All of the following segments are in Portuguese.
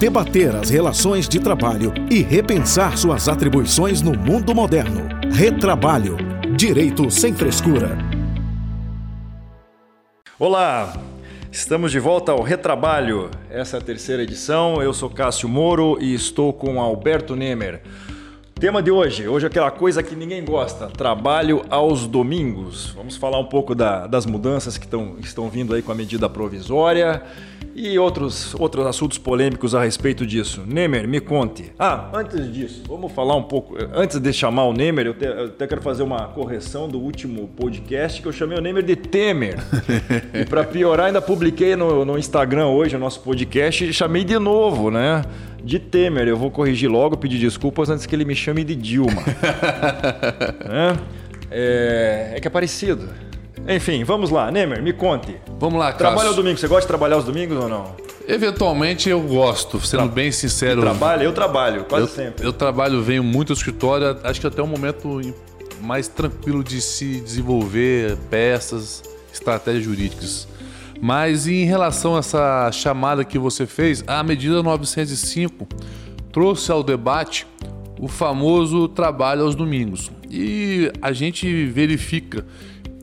debater as relações de trabalho e repensar suas atribuições no mundo moderno. Retrabalho. Direito sem frescura. Olá, estamos de volta ao Retrabalho. Essa é a terceira edição. Eu sou Cássio Moro e estou com Alberto Nemer. Tema de hoje, hoje é aquela coisa que ninguém gosta, trabalho aos domingos. Vamos falar um pouco da, das mudanças que tão, estão vindo aí com a medida provisória e outros, outros assuntos polêmicos a respeito disso. Nemer, me conte. Ah, antes disso, vamos falar um pouco. Antes de chamar o Nemer, eu, te, eu até quero fazer uma correção do último podcast que eu chamei o Nemer de Temer. e para piorar, ainda publiquei no, no Instagram hoje o nosso podcast e chamei de novo, né? De Temer. Eu vou corrigir logo, pedir desculpas antes que ele me chame de Dilma. é, é, é, que é parecido. Enfim, vamos lá. Nemer, me conte. Vamos lá, Cássio. Trabalha aos domingos. Você gosta de trabalhar aos domingos ou não? Eventualmente eu gosto, sendo Tra bem sincero. Trabalha? Eu trabalho, quase eu, sempre. Eu trabalho, venho muito ao escritório, acho que até o momento mais tranquilo de se desenvolver peças, estratégias jurídicas. Mas em relação a essa chamada que você fez, a medida 905 trouxe ao debate o famoso trabalho aos domingos. E a gente verifica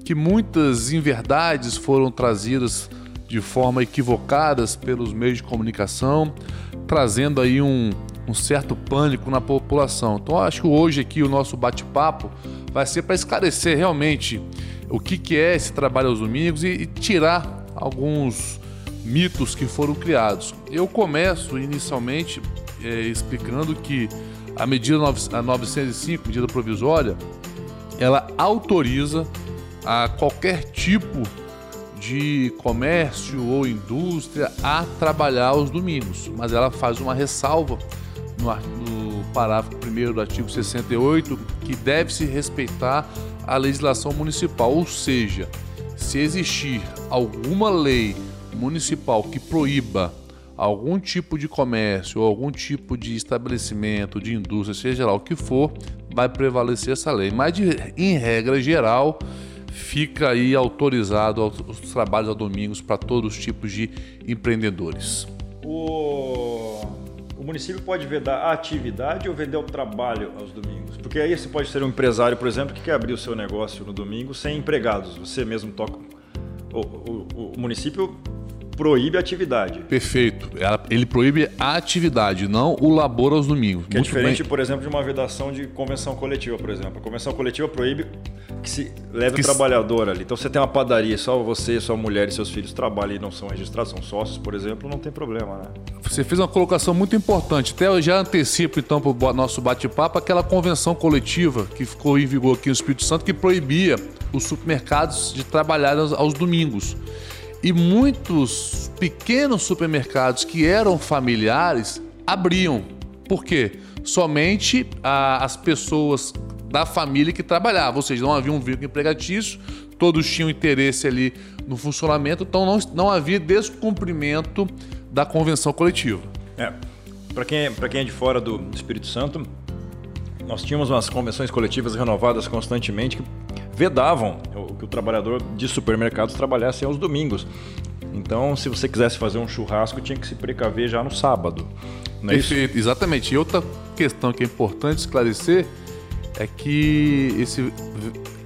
que muitas inverdades foram trazidas de forma equivocadas pelos meios de comunicação, trazendo aí um, um certo pânico na população. Então acho que hoje aqui o nosso bate-papo vai ser para esclarecer realmente o que, que é esse trabalho aos domingos e, e tirar alguns mitos que foram criados. Eu começo inicialmente é, explicando que a medida 905, medida provisória, ela autoriza a qualquer tipo de comércio ou indústria a trabalhar aos domingos, mas ela faz uma ressalva no, no parágrafo 1 do artigo 68 que deve se respeitar a legislação municipal, ou seja, se existir alguma lei municipal que proíba algum tipo de comércio ou algum tipo de estabelecimento, de indústria, seja lá o que for, vai prevalecer essa lei. Mas, de, em regra geral, fica aí autorizado os trabalhos a domingos para todos os tipos de empreendedores. O, município pode vedar a atividade ou vender o trabalho aos domingos? Porque aí você pode ser um empresário, por exemplo, que quer abrir o seu negócio no domingo sem empregados. Você mesmo toca. O, o, o município proíbe a atividade. Perfeito. Ele proíbe a atividade, não o labor aos domingos. Que é Muito é diferente, bem. por exemplo, de uma vedação de convenção coletiva, por exemplo. A convenção coletiva proíbe que se leve que o trabalhador ali. Então você tem uma padaria, só você, sua mulher e seus filhos trabalham e não são registrados, são sócios, por exemplo, não tem problema, né? Você fez uma colocação muito importante. Até eu já antecipo então para o nosso bate-papo aquela convenção coletiva que ficou em vigor aqui no Espírito Santo que proibia os supermercados de trabalhar aos domingos. E muitos pequenos supermercados que eram familiares abriam. Por quê? Somente a, as pessoas da família que trabalhavam, ou seja, não havia um vínculo empregatício, todos tinham interesse ali no funcionamento, então não, não havia descumprimento da convenção coletiva. É. Para quem, é, quem é de fora do Espírito Santo, nós tínhamos umas convenções coletivas renovadas constantemente que vedavam que o trabalhador de supermercados trabalhasse aos domingos. Então, se você quisesse fazer um churrasco, tinha que se precaver já no sábado. Não é Perfeito, isso? exatamente. E outra questão que é importante esclarecer é que esse,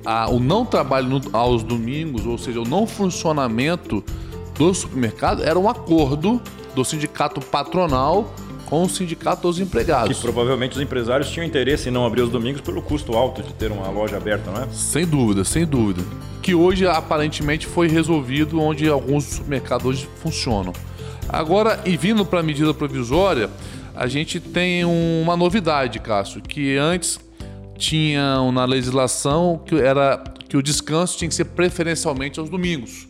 a, o não trabalho no, aos domingos, ou seja, o não funcionamento do supermercado, era um acordo do sindicato patronal com o sindicato dos empregados. Que provavelmente os empresários tinham interesse em não abrir os domingos pelo custo alto de ter uma loja aberta, não é? Sem dúvida, sem dúvida. Que hoje aparentemente foi resolvido onde alguns supermercados hoje funcionam. Agora, e vindo para a medida provisória, a gente tem uma novidade, Cássio, que antes tinha na legislação que era que o descanso tinha que ser preferencialmente aos domingos.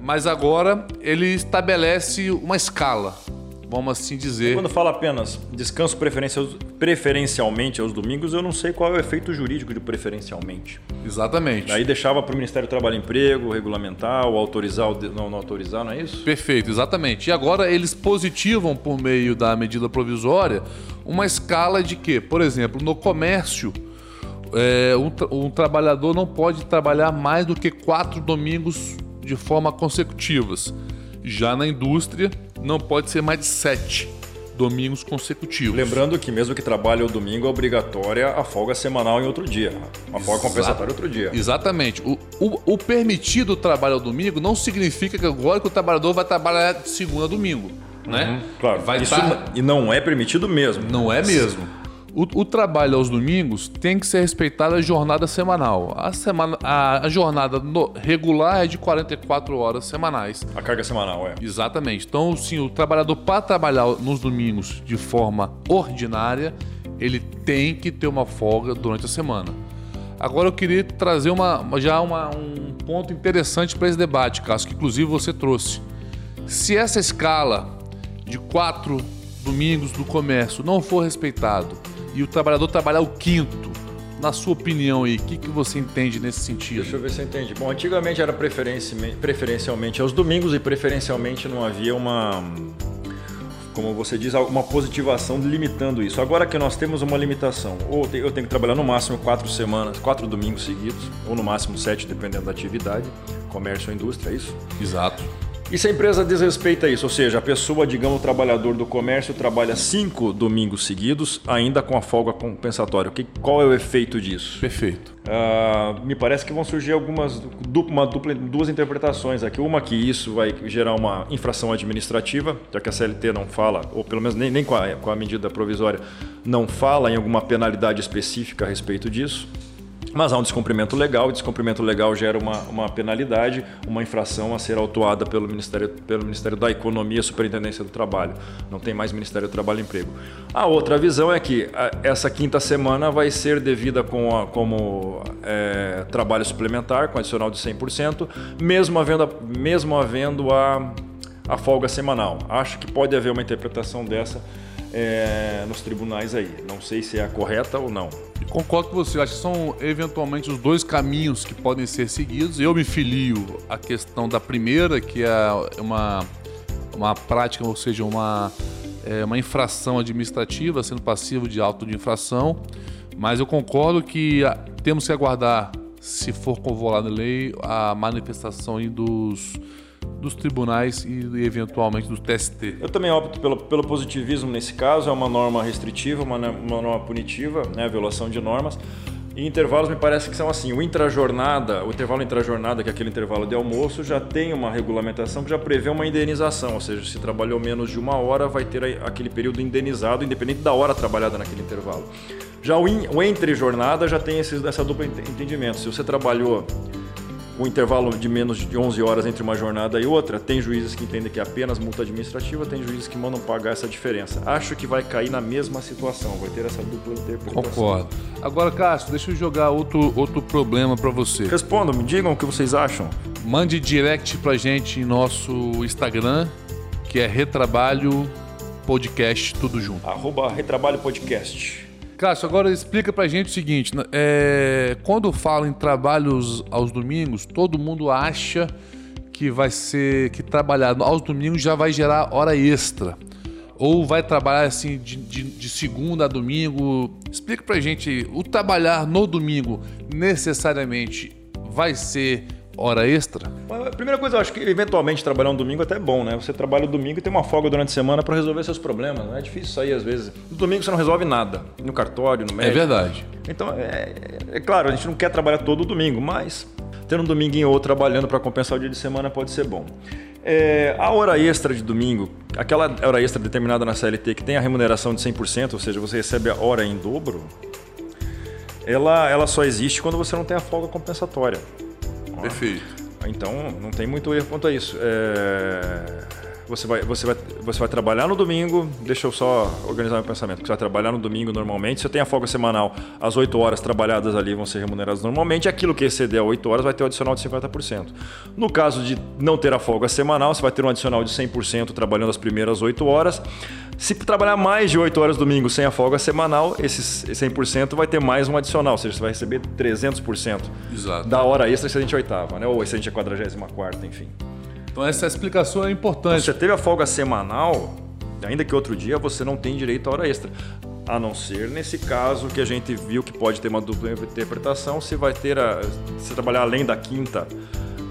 Mas agora ele estabelece uma escala vamos assim dizer. Quando fala apenas descanso preferencialmente aos domingos, eu não sei qual é o efeito jurídico de preferencialmente. Exatamente. Aí deixava para o Ministério do Trabalho e Emprego regulamentar ou autorizar ou não, não autorizar, não é isso? Perfeito, exatamente. E agora eles positivam por meio da medida provisória uma escala de que, por exemplo, no comércio, é, um, tra um trabalhador não pode trabalhar mais do que quatro domingos de forma consecutivas. Já na indústria, não pode ser mais de sete. domingos consecutivos. Lembrando que mesmo que trabalhe o domingo, é obrigatória a folga semanal em outro dia. Uma folga Exato. compensatória outro dia. Exatamente. O, o, o permitido trabalho ao domingo não significa que agora que o trabalhador vai trabalhar de segunda a domingo, né? Claro, Vai isso tá- e não é permitido mesmo. Não é mesmo. O, o trabalho aos domingos tem que ser respeitada a jornada semanal. A, semana, a, a jornada no- regular é de 44 horas semanais. A carga semanal, é. Exatamente. Então, sim, o trabalhador para trabalhar nos domingos de forma ordinária, ele tem que ter uma folga durante a semana. Agora eu queria trazer uma, já uma- um ponto interessante para esse debate, Cássio, que inclusive você trouxe. Se essa escala de quatro domingos do comércio não for respeitado e o trabalhador trabalhar o quinto, na sua opinião aí, o que, que você entende nesse sentido? Deixa eu ver se eu entendi. Bom, antigamente era preferencialmente, preferencialmente aos domingos e preferencialmente não havia uma, como você diz, uma positivação limitando isso. Agora que nós temos uma limitação, ou eu tenho que trabalhar no máximo quatro semanas, quatro domingos seguidos, ou no máximo sete, dependendo da atividade, comércio ou indústria, é isso? Exato. E se a empresa desrespeita isso, ou seja, a pessoa, digamos, o trabalhador do comércio trabalha cinco domingos seguidos, ainda com a folga compensatória, que, qual é o efeito disso? Perfeito. Ah, me parece que vão surgir algumas uma dupla, duas interpretações aqui. Uma que isso vai gerar uma infração administrativa, já que a CLT não fala, ou pelo menos nem, nem com, a, com a medida provisória, não fala em alguma penalidade específica a respeito disso. Mas há um descumprimento legal, o descumprimento legal gera uma, uma penalidade, uma infração a ser autuada pelo Ministério, pelo Ministério da Economia e Superintendência do Trabalho. Não tem mais Ministério do Trabalho e Emprego. A outra visão é que a- essa quinta semana vai ser devida com a- como é, trabalho suplementar, com adicional de 100%, mesmo havendo, mesmo havendo a, a folga semanal. Acho que pode haver uma interpretação dessa é, nos tribunais aí. Não sei se é a correta ou não. Concordo com você. Acho que são eventualmente os dois caminhos que podem ser seguidos. Eu me filio à questão da primeira, que é uma, uma prática, ou seja, uma, é, uma infração administrativa, sendo passivo de auto de infração. Mas eu concordo que ah, temos que aguardar, se for convolada a lei, a manifestação dos, dos tribunais e eventualmente do TST. Eu também opto pelo, pelo positivismo nesse caso, é uma norma restritiva, uma, ne- uma norma punitiva, né, violação de normas. E intervalos me parece que são assim, o intrajornada, o intervalo intrajornada, que é aquele intervalo de almoço, já tem uma regulamentação que já prevê uma indenização, ou seja, se trabalhou menos de uma hora, vai ter aquele período indenizado, independente da hora trabalhada naquele intervalo. Já o, in, o entre-jornada já tem esse, essa dupla ente- entendimento. Se você trabalhou o intervalo de menos de 11 horas entre uma jornada e outra, tem juízes que entendem que é apenas multa administrativa, tem juízes que mandam pagar essa diferença. Acho que vai cair na mesma situação, vai ter essa dupla interpretação. Concordo. Agora, Cássio, deixa eu jogar outro, outro problema para você. Respondam, me digam o que vocês acham. Mande direct pra gente em nosso Instagram, que é Retrabalho Podcast, tudo junto. Arroba Retrabalho Podcast. Cássio, agora explica pra gente o seguinte: né, é, quando falo em trabalhos aos domingos, todo mundo acha que vai ser que trabalhar aos domingos já vai gerar hora extra. Ou vai trabalhar assim de, de- de segunda a domingo. Explica pra gente, o trabalhar no domingo necessariamente vai ser hora extra? A primeira coisa, eu acho que eventualmente trabalhar um domingo até é bom, né? Você trabalha o domingo e tem uma folga durante a semana para resolver seus problemas. Não é difícil sair às vezes. No domingo você não resolve nada. No cartório, no É médico. verdade. Então, é, é claro, a gente não quer trabalhar todo domingo, mas ter um dominguinho ou trabalhando para compensar o dia de semana pode ser bom. É, a hora extra de domingo, aquela hora extra determinada na CLT que tem a remuneração de 100%, ou seja, você recebe a hora em dobro, ela, ela só existe quando você não tem a folga compensatória. Perfeito. Então, não tem muito erro quanto a isso. É, Você, vai, você, vai, você vai trabalhar no domingo, deixa eu só organizar meu pensamento. Você vai trabalhar no domingo normalmente, você tem a folga semanal, as 8 horas trabalhadas ali vão ser remuneradas normalmente, aquilo que exceder 8 horas vai ter um adicional de 50%. No caso de não ter a folga semanal, você vai ter um adicional de 100% trabalhando as primeiras 8 horas. Se trabalhar mais de 8 horas domingo sem a folga semanal, esses 100% vai ter mais um adicional, ou seja, você vai receber 300% Exato. da hora extra excedente oitava, né? ou excedente a 44, enfim. Então essa explicação é Se importante. você teve a folga semanal, ainda que outro dia, você não tem direito à hora extra. A não ser nesse caso que a gente viu que pode ter uma dupla interpretação, se vai ter a. Se trabalhar além da quinta,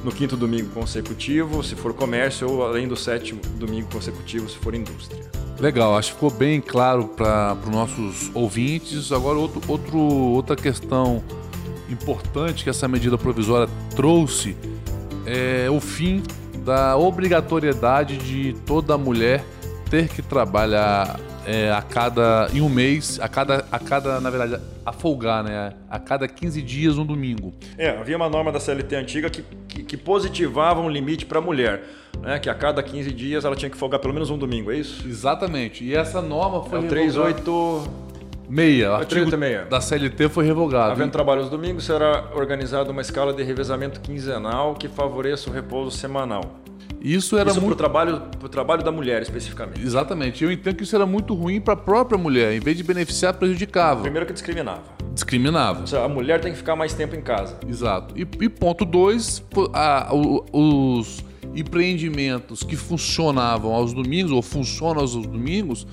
no quinto domingo consecutivo, se for comércio, ou além do sétimo domingo consecutivo, se for indústria. Legal, acho que ficou bem claro para os nossos ouvintes. Agora, outro, outro, outra questão importante que essa medida provisória trouxe é o fim da obrigatoriedade de toda mulher ter que trabalhar é, a cada em um mês, a cada, a cada, na verdade, a folgar, né? A cada 15 dias um domingo. É, havia uma norma da CLT antiga que, que, que positivava um limite para a mulher, né? Que a cada 15 dias ela tinha que folgar pelo menos um domingo, é isso? Exatamente. E essa norma foi é o 38 meia, o artigo da CLT foi revogado. Havendo trabalho aos domingos, será organizada uma escala de revezamento quinzenal que favoreça o repouso semanal. Isso era isso muito. Para o trabalho, pro trabalho da mulher, especificamente. Exatamente. Eu entendo que isso era muito ruim para a própria mulher. Em vez de beneficiar, prejudicava. Primeiro que discriminava. Discriminava. Seja, a mulher tem que ficar mais tempo em casa. Exato. E, e ponto dois, a, os empreendimentos que funcionavam aos domingos, ou funcionam aos domingos,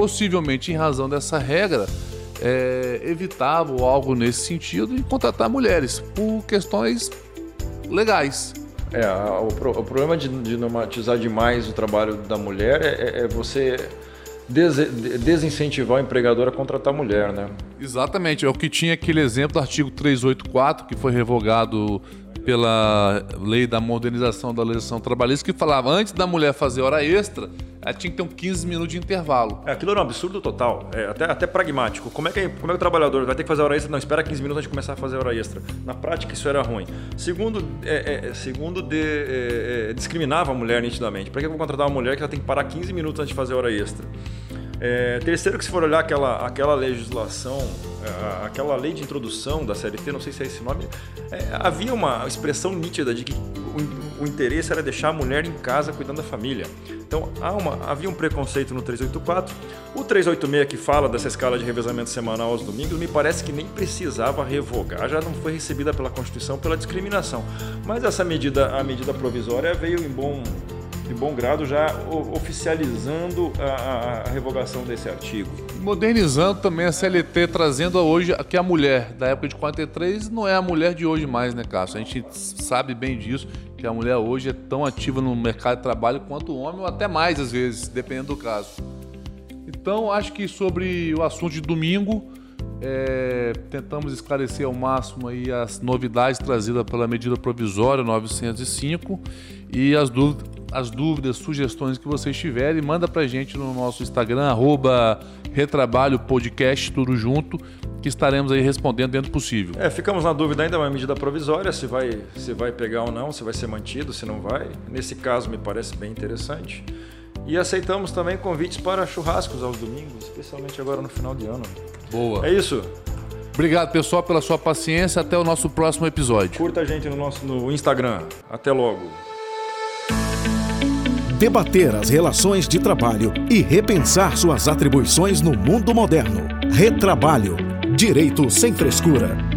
possivelmente em razão dessa regra, é, evitavam algo nesse sentido e contratar mulheres por questões legais. É, o, o problema de, de normatizar demais o trabalho da mulher é, é, é você des, desincentivar o empregador a contratar mulher, né? Exatamente, é o que tinha aquele exemplo do artigo 384, que foi revogado pela lei da modernização da legislação trabalhista, que falava antes da mulher fazer hora extra, ela tinha que ter um 15 minutos de intervalo. É, aquilo era um absurdo total, é, até, até pragmático. Como é, que, como é que o trabalhador vai ter que fazer hora extra? Não, espera 15 minutos antes de começar a fazer hora extra. Na prática, isso era ruim. Segundo, é, é, segundo de, é, é, discriminava a mulher nitidamente. Para que eu vou contratar uma mulher que ela tem que parar 15 minutos antes de fazer hora extra? É, terceiro, que se for olhar aquela, aquela legislação, é, aquela lei de introdução da CLT, não sei se é esse nome, é, havia uma expressão nítida de que o, o, interesse era deixar a mulher em casa cuidando da família. Então uma, havia um preconceito no 384. O 386 que fala dessa escala de revezamento semanal aos domingos, me parece que nem precisava revogar, já não foi recebida pela Constituição pela discriminação. Mas essa medida, a medida provisória veio em bom de bom grado, já oficializando a, a, revogação desse artigo. Modernizando também a CLT, trazendo hoje que a mulher da época de 43 não é a mulher de hoje mais, né, Cássio? A gente sabe bem disso, que a mulher hoje é tão ativa no mercado de trabalho quanto o homem, ou até mais às vezes, dependendo do caso. Então, acho que sobre o assunto de domingo, é, tentamos esclarecer ao máximo aí as novidades trazidas pela medida provisória 905 e as dúvidas, as dúvidas, sugestões que vocês tiverem, manda pra gente no nosso Instagram, arroba Retrabalho Podcast, tudo junto, que estaremos aí respondendo dentro do possível. É, ficamos na dúvida ainda, é uma medida provisória, se vai, se vai pegar ou não, se vai ser mantido, se não vai. Nesse caso me parece bem interessante. E aceitamos também convites para churrascos aos domingos, especialmente agora no final de ano. Boa. É isso. Obrigado, pessoal, pela sua paciência. Até o nosso próximo episódio. Curta a gente no nosso no Instagram. Até logo. Debater as relações de trabalho e repensar suas atribuições no mundo moderno. Retrabalho. Direito sem frescura.